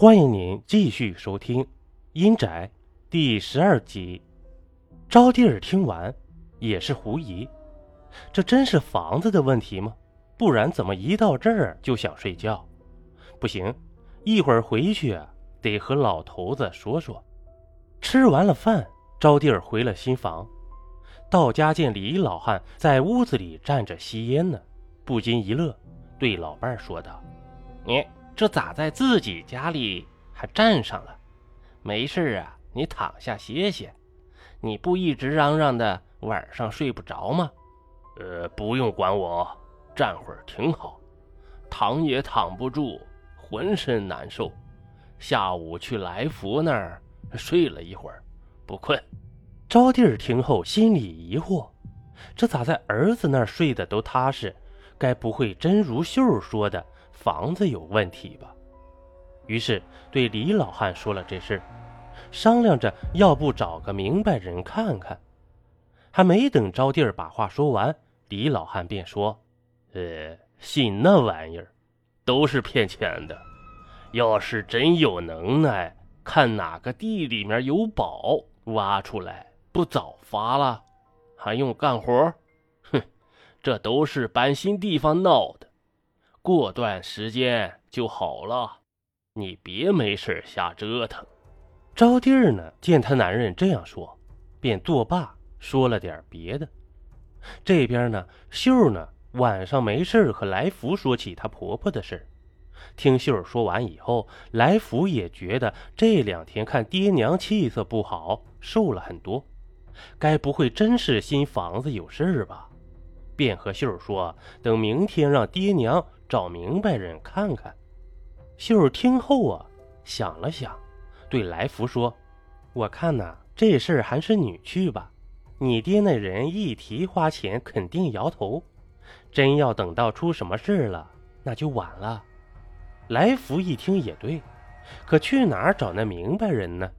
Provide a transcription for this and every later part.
欢迎您继续收听《阴宅》第十二集。招娣儿听完也是狐疑，这真是房子的问题吗？不然怎么一到这儿就想睡觉？不行，一会儿回去，得和老头子说说。吃完了饭，招娣儿回了新房，到家见李老汉在屋子里站着吸烟呢，不禁一乐，对老伴说道：“你。”这咋在自己家里还站上了？没事啊，你躺下歇歇。你不一直嚷嚷的晚上睡不着吗？呃，不用管我，站会儿挺好。躺也躺不住，浑身难受。下午去来福那儿睡了一会儿，不困。招娣儿听后心里疑惑：这咋在儿子那儿睡得都踏实？该不会真如秀说的？房子有问题吧？于是对李老汉说了这事，商量着要不找个明白人看看。还没等招娣儿把话说完，李老汉便说：“呃，信那玩意儿，都是骗钱的。要是真有能耐，看哪个地里面有宝，挖出来不早发了？还用干活？哼，这都是搬新地方闹的。”过段时间就好了，你别没事瞎折腾。招娣儿呢，见她男人这样说，便作罢，说了点别的。这边呢，秀呢晚上没事和来福说起她婆婆的事听秀说完以后，来福也觉得这两天看爹娘气色不好，瘦了很多，该不会真是新房子有事吧？便和秀说，等明天让爹娘。找明白人看看。秀儿听后啊，想了想，对来福说：“我看呐，这事儿还是你去吧。你爹那人一提花钱，肯定摇头。真要等到出什么事了，那就晚了。”来福一听也对，可去哪儿找那明白人呢？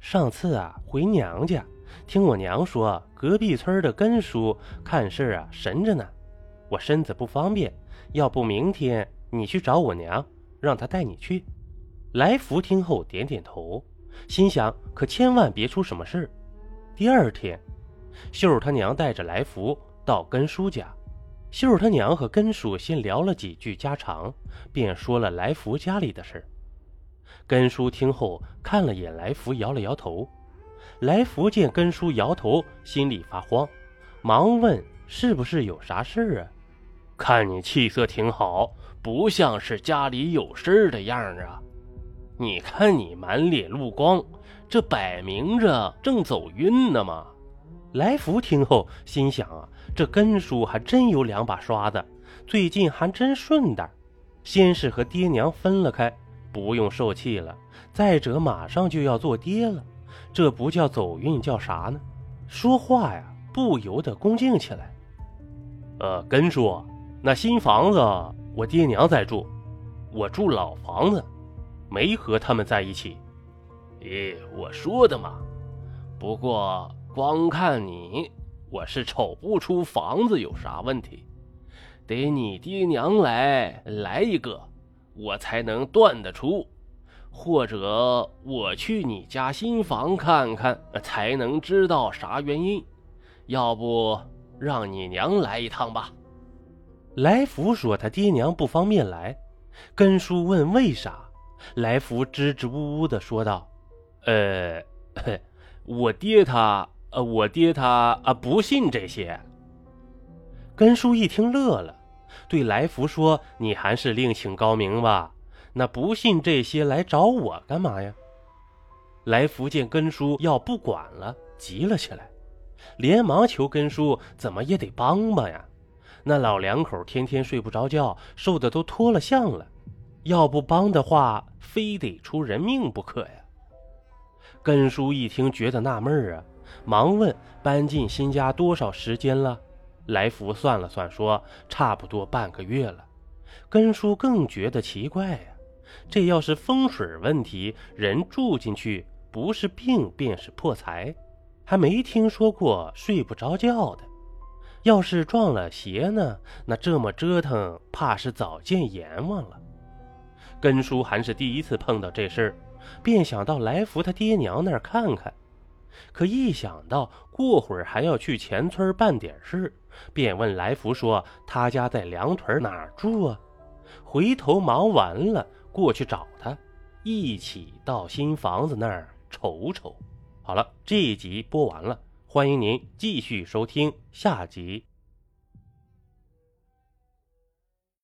上次啊，回娘家，听我娘说，隔壁村的根叔看事啊神着呢。我身子不方便。要不明天你去找我娘，让她带你去。来福听后点点头，心想：可千万别出什么事。第二天，秀他娘带着来福到根叔家。秀他娘和根叔先聊了几句家常，便说了来福家里的事。根叔听后看了眼来福，摇了摇头。来福见根叔摇头，心里发慌，忙问：“是不是有啥事啊？”看你气色挺好，不像是家里有事儿的样儿啊！你看你满脸露光，这摆明着正走运呢嘛！来福听后心想啊，这根叔还真有两把刷子，最近还真顺当。先是和爹娘分了开，不用受气了；再者马上就要做爹了，这不叫走运，叫啥呢？说话呀，不由得恭敬起来。呃，根叔。那新房子我爹娘在住，我住老房子，没和他们在一起。咦，我说的嘛。不过光看你，我是瞅不出房子有啥问题，得你爹娘来来一个，我才能断得出。或者我去你家新房看看，才能知道啥原因。要不让你娘来一趟吧。来福说他爹娘不方便来，根叔问为啥，来福支支吾吾的说道：“呃，我爹他，呃，我爹他啊，不信这些。”根叔一听乐了，对来福说：“你还是另请高明吧，那不信这些来找我干嘛呀？”来福见根叔要不管了，急了起来，连忙求根叔怎么也得帮帮呀。那老两口天天睡不着觉，瘦的都脱了相了，要不帮的话，非得出人命不可呀。根叔一听，觉得纳闷啊，忙问：“搬进新家多少时间了？”来福算了算，说：“差不多半个月了。”根叔更觉得奇怪呀，这要是风水问题，人住进去不是病便是破财，还没听说过睡不着觉的。要是撞了邪呢？那这么折腾，怕是早见阎王了。根叔还是第一次碰到这事儿，便想到来福他爹娘那儿看看。可一想到过会儿还要去前村办点事，便问来福说：“他家在梁屯哪儿住啊？”回头忙完了，过去找他，一起到新房子那儿瞅瞅。好了，这一集播完了，欢迎您继续收听下集。